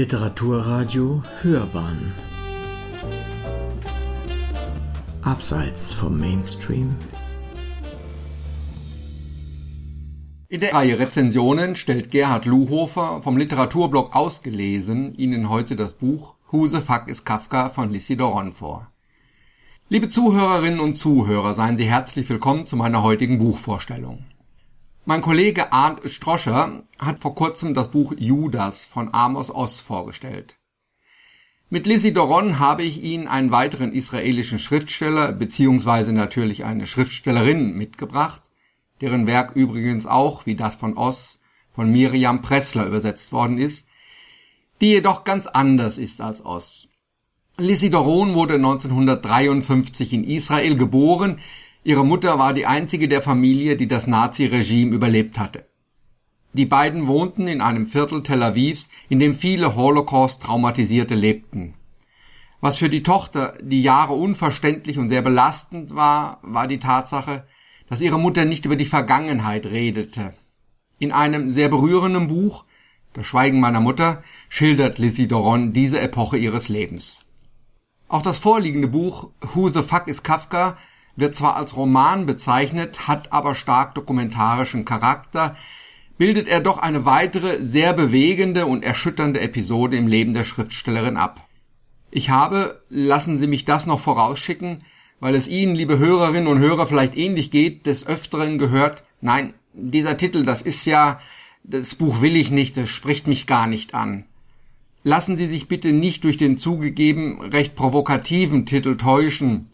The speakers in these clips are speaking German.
Literaturradio Hörbahn Abseits vom Mainstream In der Reihe Rezensionen stellt Gerhard Luhofer vom Literaturblog Ausgelesen Ihnen heute das Buch Who the Fuck is Kafka von Lissi Doron vor. Liebe Zuhörerinnen und Zuhörer, seien Sie herzlich willkommen zu meiner heutigen Buchvorstellung. Mein Kollege Arndt Stroscher hat vor kurzem das Buch Judas von Amos Oz vorgestellt. Mit Lizzie Doron habe ich Ihnen einen weiteren israelischen Schriftsteller beziehungsweise natürlich eine Schriftstellerin mitgebracht, deren Werk übrigens auch, wie das von Oz, von Miriam Pressler übersetzt worden ist, die jedoch ganz anders ist als Oz. Lizzie Doron wurde 1953 in Israel geboren, ihre Mutter war die einzige der Familie, die das Naziregime überlebt hatte. Die beiden wohnten in einem Viertel Tel Avivs, in dem viele Holocaust-Traumatisierte lebten. Was für die Tochter die Jahre unverständlich und sehr belastend war, war die Tatsache, dass ihre Mutter nicht über die Vergangenheit redete. In einem sehr berührenden Buch, Das Schweigen meiner Mutter, schildert Lizzie Doron diese Epoche ihres Lebens. Auch das vorliegende Buch Who the Fuck is Kafka wird zwar als Roman bezeichnet, hat aber stark dokumentarischen Charakter, bildet er doch eine weitere sehr bewegende und erschütternde Episode im Leben der Schriftstellerin ab. Ich habe, lassen Sie mich das noch vorausschicken, weil es Ihnen, liebe Hörerinnen und Hörer, vielleicht ähnlich geht, des Öfteren gehört, nein, dieser Titel, das ist ja, das Buch will ich nicht, das spricht mich gar nicht an. Lassen Sie sich bitte nicht durch den zugegeben recht provokativen Titel täuschen.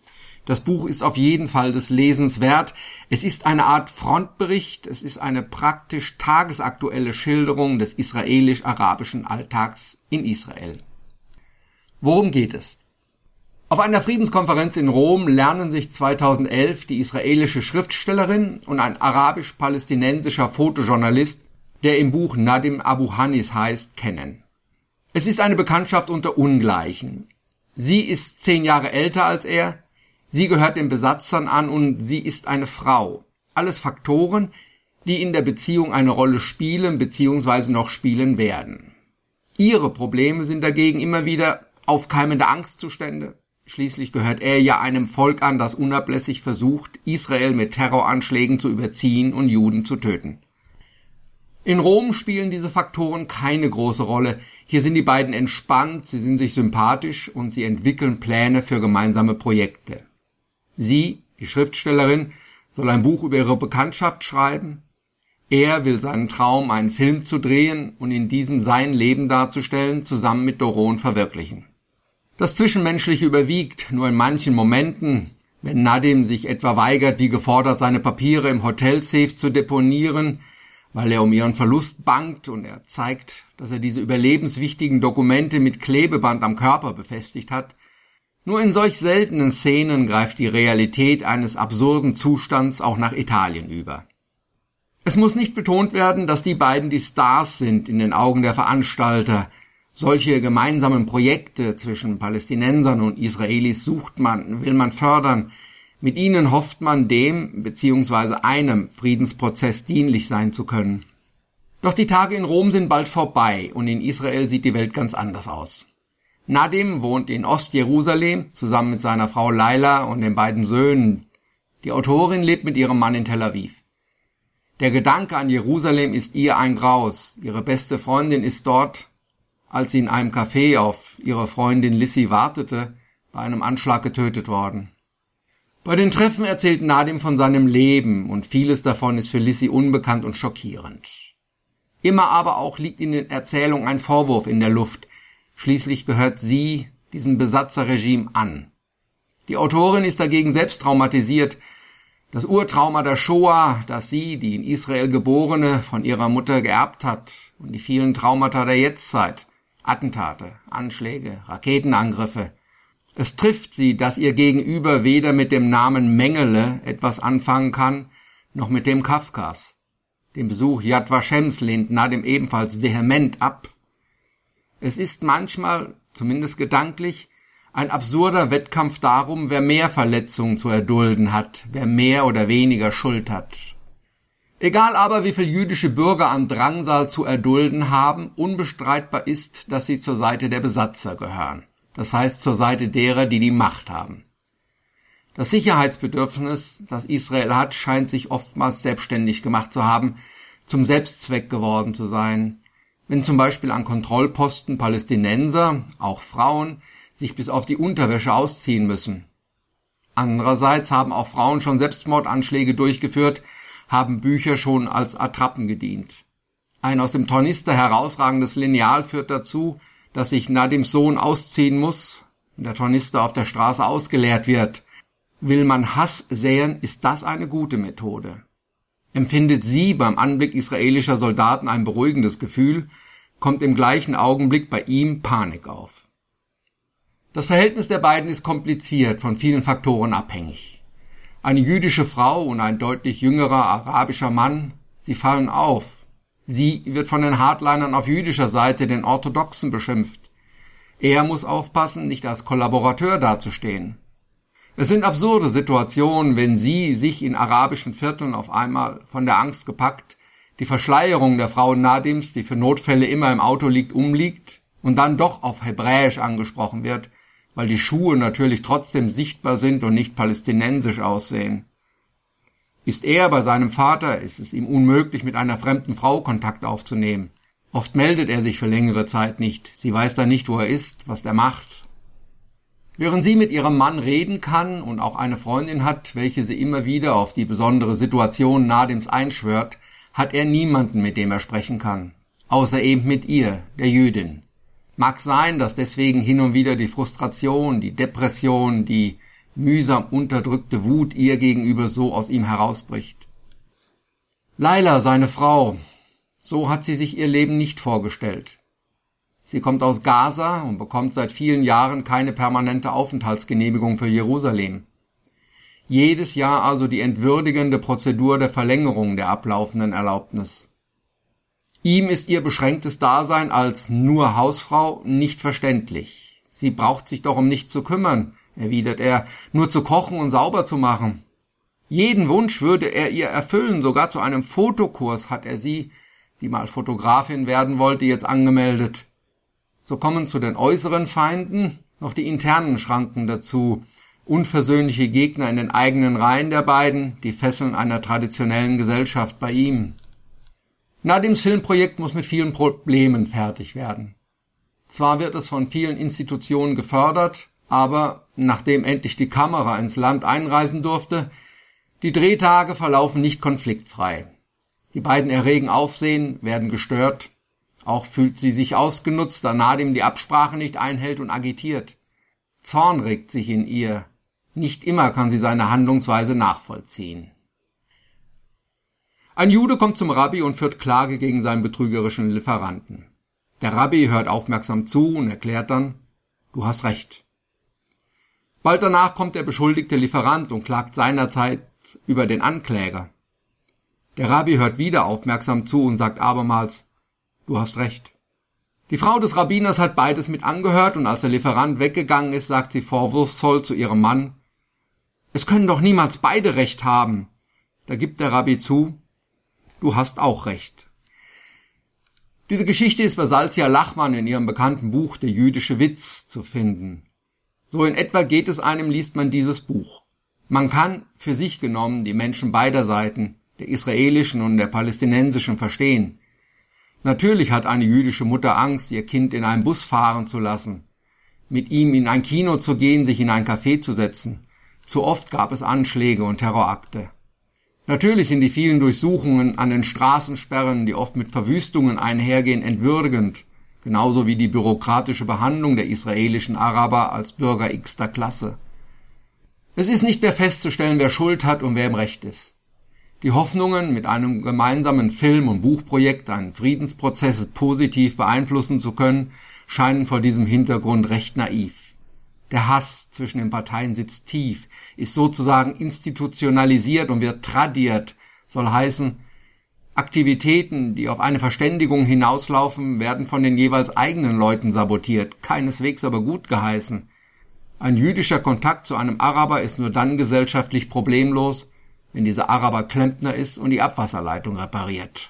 Das Buch ist auf jeden Fall des Lesens wert. Es ist eine Art Frontbericht, es ist eine praktisch tagesaktuelle Schilderung des israelisch-arabischen Alltags in Israel. Worum geht es? Auf einer Friedenskonferenz in Rom lernen sich 2011 die israelische Schriftstellerin und ein arabisch-palästinensischer Fotojournalist, der im Buch Nadim Abu Hanis heißt, kennen. Es ist eine Bekanntschaft unter Ungleichen. Sie ist zehn Jahre älter als er, sie gehört den Besatzern an und sie ist eine Frau. Alles Faktoren, die in der Beziehung eine Rolle spielen bzw. noch spielen werden. Ihre Probleme sind dagegen immer wieder aufkeimende Angstzustände, Schließlich gehört er ja einem Volk an, das unablässig versucht, Israel mit Terroranschlägen zu überziehen und Juden zu töten. In Rom spielen diese Faktoren keine große Rolle. Hier sind die beiden entspannt, sie sind sich sympathisch und sie entwickeln Pläne für gemeinsame Projekte. Sie, die Schriftstellerin, soll ein Buch über ihre Bekanntschaft schreiben. Er will seinen Traum, einen Film zu drehen und in diesem sein Leben darzustellen, zusammen mit Doron verwirklichen. Das Zwischenmenschliche überwiegt nur in manchen Momenten, wenn Nadim sich etwa weigert, wie gefordert, seine Papiere im Hotelsafe zu deponieren, weil er um ihren Verlust bangt und er zeigt, dass er diese überlebenswichtigen Dokumente mit Klebeband am Körper befestigt hat. Nur in solch seltenen Szenen greift die Realität eines absurden Zustands auch nach Italien über. Es muss nicht betont werden, dass die beiden die Stars sind in den Augen der Veranstalter, solche gemeinsamen Projekte zwischen Palästinensern und Israelis sucht man, will man fördern. Mit ihnen hofft man dem bzw. einem Friedensprozess dienlich sein zu können. Doch die Tage in Rom sind bald vorbei und in Israel sieht die Welt ganz anders aus. Nadim wohnt in Ostjerusalem zusammen mit seiner Frau Laila und den beiden Söhnen. Die Autorin lebt mit ihrem Mann in Tel Aviv. Der Gedanke an Jerusalem ist ihr ein Graus. Ihre beste Freundin ist dort als sie in einem Café auf ihre Freundin Lissy wartete, bei einem Anschlag getötet worden. Bei den Treffen erzählt Nadim von seinem Leben und vieles davon ist für Lissy unbekannt und schockierend. Immer aber auch liegt in den Erzählungen ein Vorwurf in der Luft. Schließlich gehört sie diesem Besatzerregime an. Die Autorin ist dagegen selbst traumatisiert. Das Urtrauma der Shoah, das sie, die in Israel geborene, von ihrer Mutter geerbt hat, und die vielen Traumata der Jetztzeit, Attentate, Anschläge, Raketenangriffe. Es trifft sie, dass ihr Gegenüber weder mit dem Namen Mengele etwas anfangen kann, noch mit dem Kafkas. Den Besuch Yad Vashems lehnt Nadim ebenfalls vehement ab. Es ist manchmal, zumindest gedanklich, ein absurder Wettkampf darum, wer mehr Verletzungen zu erdulden hat, wer mehr oder weniger Schuld hat. Egal aber, wie viel jüdische Bürger an Drangsal zu erdulden haben, unbestreitbar ist, dass sie zur Seite der Besatzer gehören. Das heißt zur Seite derer, die die Macht haben. Das Sicherheitsbedürfnis, das Israel hat, scheint sich oftmals selbstständig gemacht zu haben, zum Selbstzweck geworden zu sein. Wenn zum Beispiel an Kontrollposten Palästinenser, auch Frauen, sich bis auf die Unterwäsche ausziehen müssen. Andererseits haben auch Frauen schon Selbstmordanschläge durchgeführt, haben Bücher schon als Attrappen gedient. Ein aus dem Tornister herausragendes Lineal führt dazu, dass sich Nadims Sohn ausziehen muss, der Tornister auf der Straße ausgeleert wird. Will man Hass säen, ist das eine gute Methode. Empfindet sie beim Anblick israelischer Soldaten ein beruhigendes Gefühl, kommt im gleichen Augenblick bei ihm Panik auf. Das Verhältnis der beiden ist kompliziert, von vielen Faktoren abhängig. Eine jüdische Frau und ein deutlich jüngerer arabischer Mann, sie fallen auf. Sie wird von den Hardlinern auf jüdischer Seite, den Orthodoxen, beschimpft. Er muss aufpassen, nicht als Kollaborateur dazustehen. Es sind absurde Situationen, wenn sie sich in arabischen Vierteln auf einmal von der Angst gepackt, die Verschleierung der Frau Nadims, die für Notfälle immer im Auto liegt, umliegt und dann doch auf Hebräisch angesprochen wird, weil die Schuhe natürlich trotzdem sichtbar sind und nicht palästinensisch aussehen. Ist er bei seinem Vater, ist es ihm unmöglich, mit einer fremden Frau Kontakt aufzunehmen. Oft meldet er sich für längere Zeit nicht. Sie weiß dann nicht, wo er ist, was er macht. Während sie mit ihrem Mann reden kann und auch eine Freundin hat, welche sie immer wieder auf die besondere Situation Nadims einschwört, hat er niemanden, mit dem er sprechen kann. Außer eben mit ihr, der Jüdin. Mag sein, dass deswegen hin und wieder die Frustration, die Depression, die mühsam unterdrückte Wut ihr gegenüber so aus ihm herausbricht. Laila, seine Frau, so hat sie sich ihr Leben nicht vorgestellt. Sie kommt aus Gaza und bekommt seit vielen Jahren keine permanente Aufenthaltsgenehmigung für Jerusalem. Jedes Jahr also die entwürdigende Prozedur der Verlängerung der ablaufenden Erlaubnis. Ihm ist ihr beschränktes Dasein als nur Hausfrau nicht verständlich. Sie braucht sich doch um nichts zu kümmern, erwidert er, nur zu kochen und sauber zu machen. Jeden Wunsch würde er ihr erfüllen, sogar zu einem Fotokurs hat er sie, die mal Fotografin werden wollte, jetzt angemeldet. So kommen zu den äußeren Feinden noch die internen Schranken dazu, unversöhnliche Gegner in den eigenen Reihen der beiden, die Fesseln einer traditionellen Gesellschaft bei ihm. Nadims Filmprojekt muss mit vielen Problemen fertig werden. Zwar wird es von vielen Institutionen gefördert, aber nachdem endlich die Kamera ins Land einreisen durfte, die Drehtage verlaufen nicht konfliktfrei. Die beiden erregen Aufsehen, werden gestört. Auch fühlt sie sich ausgenutzt, da Nadim die Absprache nicht einhält und agitiert. Zorn regt sich in ihr. Nicht immer kann sie seine Handlungsweise nachvollziehen. Ein Jude kommt zum Rabbi und führt Klage gegen seinen betrügerischen Lieferanten. Der Rabbi hört aufmerksam zu und erklärt dann, du hast recht. Bald danach kommt der beschuldigte Lieferant und klagt seinerzeit über den Ankläger. Der Rabbi hört wieder aufmerksam zu und sagt abermals, du hast recht. Die Frau des Rabbiners hat beides mit angehört und als der Lieferant weggegangen ist, sagt sie vorwurfsvoll zu ihrem Mann, es können doch niemals beide recht haben. Da gibt der Rabbi zu, du hast auch recht. Diese Geschichte ist bei Salzia Lachmann in ihrem bekannten Buch Der jüdische Witz zu finden. So in etwa geht es einem, liest man dieses Buch. Man kann für sich genommen die Menschen beider Seiten, der israelischen und der palästinensischen, verstehen. Natürlich hat eine jüdische Mutter Angst, ihr Kind in einen Bus fahren zu lassen, mit ihm in ein Kino zu gehen, sich in ein Café zu setzen. Zu oft gab es Anschläge und Terrorakte. Natürlich sind die vielen Durchsuchungen an den Straßensperren, die oft mit Verwüstungen einhergehen, entwürdigend, genauso wie die bürokratische Behandlung der israelischen Araber als Bürger x-ter Klasse. Es ist nicht mehr festzustellen, wer Schuld hat und wer im Recht ist. Die Hoffnungen, mit einem gemeinsamen Film- und Buchprojekt einen Friedensprozess positiv beeinflussen zu können, scheinen vor diesem Hintergrund recht naiv. Der Hass zwischen den Parteien sitzt tief, ist sozusagen institutionalisiert und wird tradiert, soll heißen, Aktivitäten, die auf eine Verständigung hinauslaufen, werden von den jeweils eigenen Leuten sabotiert, keineswegs aber gut geheißen. Ein jüdischer Kontakt zu einem Araber ist nur dann gesellschaftlich problemlos, wenn dieser Araber Klempner ist und die Abwasserleitung repariert.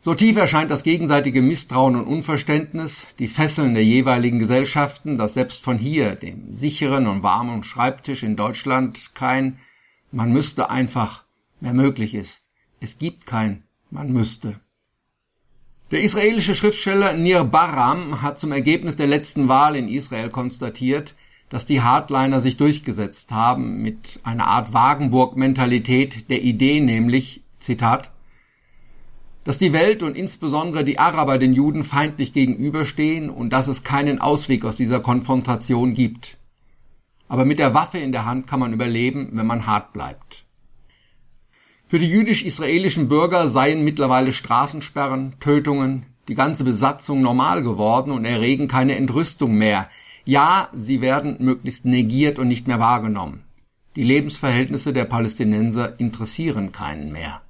So tief erscheint das gegenseitige Misstrauen und Unverständnis, die Fesseln der jeweiligen Gesellschaften, dass selbst von hier, dem sicheren und warmen Schreibtisch in Deutschland, kein man müsste einfach mehr möglich ist. Es gibt kein man müsste. Der israelische Schriftsteller Nir Baram hat zum Ergebnis der letzten Wahl in Israel konstatiert, dass die Hardliner sich durchgesetzt haben mit einer Art Wagenburg-Mentalität der Idee, nämlich, Zitat, dass die Welt und insbesondere die Araber den Juden feindlich gegenüberstehen und dass es keinen Ausweg aus dieser Konfrontation gibt. Aber mit der Waffe in der Hand kann man überleben, wenn man hart bleibt. Für die jüdisch-israelischen Bürger seien mittlerweile Straßensperren, Tötungen, die ganze Besatzung normal geworden und erregen keine Entrüstung mehr. Ja, sie werden möglichst negiert und nicht mehr wahrgenommen. Die Lebensverhältnisse der Palästinenser interessieren keinen mehr.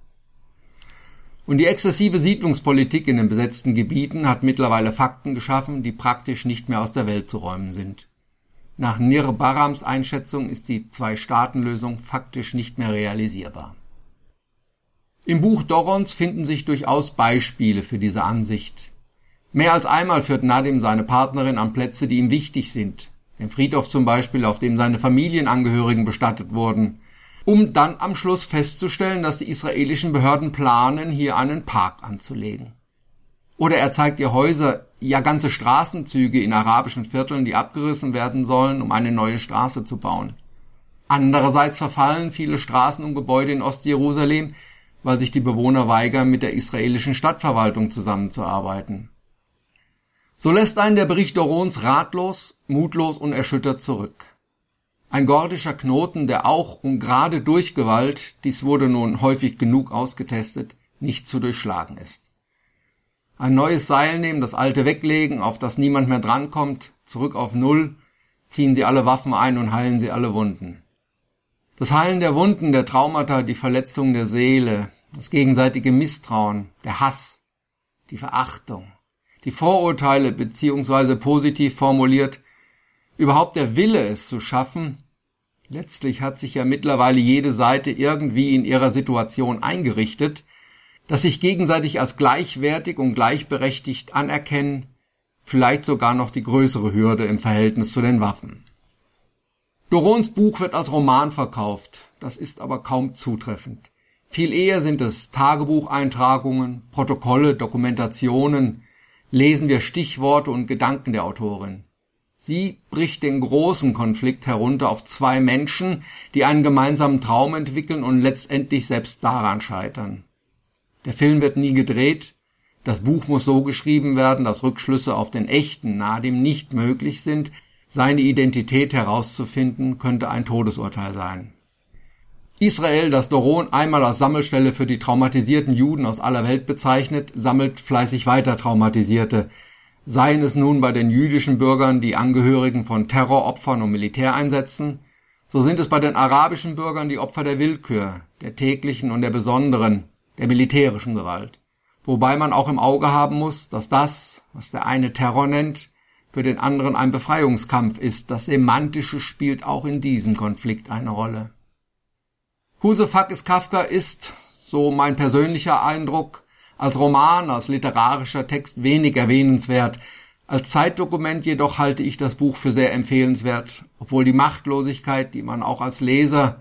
Und die exzessive Siedlungspolitik in den besetzten Gebieten hat mittlerweile Fakten geschaffen, die praktisch nicht mehr aus der Welt zu räumen sind. Nach Nir Barams Einschätzung ist die Zwei-Staaten-Lösung faktisch nicht mehr realisierbar. Im Buch Dorons finden sich durchaus Beispiele für diese Ansicht. Mehr als einmal führt Nadim seine Partnerin an Plätze, die ihm wichtig sind, den Friedhof zum Beispiel, auf dem seine Familienangehörigen bestattet wurden, um dann am Schluss festzustellen, dass die israelischen Behörden planen, hier einen Park anzulegen. Oder er zeigt ihr Häuser, ja ganze Straßenzüge in arabischen Vierteln, die abgerissen werden sollen, um eine neue Straße zu bauen. Andererseits verfallen viele Straßen und Gebäude in Ostjerusalem, weil sich die Bewohner weigern, mit der israelischen Stadtverwaltung zusammenzuarbeiten. So lässt einen der Bericht Dorons ratlos, mutlos und erschüttert zurück. Ein gordischer Knoten, der auch und gerade durch Gewalt, dies wurde nun häufig genug ausgetestet, nicht zu durchschlagen ist. Ein neues Seil nehmen, das alte weglegen, auf das niemand mehr drankommt, zurück auf Null, ziehen sie alle Waffen ein und heilen sie alle Wunden. Das Heilen der Wunden, der Traumata, die Verletzung der Seele, das gegenseitige Misstrauen, der Hass, die Verachtung, die Vorurteile beziehungsweise positiv formuliert, überhaupt der Wille, es zu schaffen, letztlich hat sich ja mittlerweile jede Seite irgendwie in ihrer Situation eingerichtet, dass sich gegenseitig als gleichwertig und gleichberechtigt anerkennen, vielleicht sogar noch die größere Hürde im Verhältnis zu den Waffen. Dorons Buch wird als Roman verkauft, das ist aber kaum zutreffend. Viel eher sind es Tagebucheintragungen, Protokolle, Dokumentationen, lesen wir Stichworte und Gedanken der Autorin. Sie bricht den großen Konflikt herunter auf zwei Menschen, die einen gemeinsamen Traum entwickeln und letztendlich selbst daran scheitern. Der Film wird nie gedreht, das Buch muss so geschrieben werden, dass Rückschlüsse auf den echten Nadim nicht möglich sind, seine Identität herauszufinden, könnte ein Todesurteil sein. Israel, das Doron einmal als Sammelstelle für die traumatisierten Juden aus aller Welt bezeichnet, sammelt fleißig weiter Traumatisierte, seien es nun bei den jüdischen Bürgern die Angehörigen von Terroropfern und Militäreinsätzen, so sind es bei den arabischen Bürgern die Opfer der Willkür, der täglichen und der besonderen, der militärischen Gewalt. Wobei man auch im Auge haben muss, dass das, was der eine Terror nennt, für den anderen ein Befreiungskampf ist. Das Semantische spielt auch in diesem Konflikt eine Rolle. Husefakis Kafka ist, so mein persönlicher Eindruck, als Roman, als literarischer Text wenig erwähnenswert. Als Zeitdokument jedoch halte ich das Buch für sehr empfehlenswert, obwohl die Machtlosigkeit, die man auch als Leser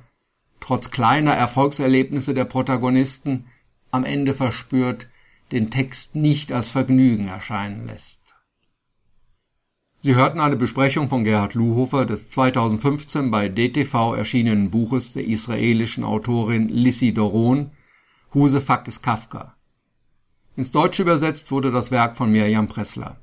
trotz kleiner Erfolgserlebnisse der Protagonisten am Ende verspürt, den Text nicht als Vergnügen erscheinen lässt. Sie hörten eine Besprechung von Gerhard Luhofer des 2015 bei DTV erschienenen Buches der israelischen Autorin Lissi Doron Huse Fakis Kafka. Ins Deutsche übersetzt wurde das Werk von Mirjam Pressler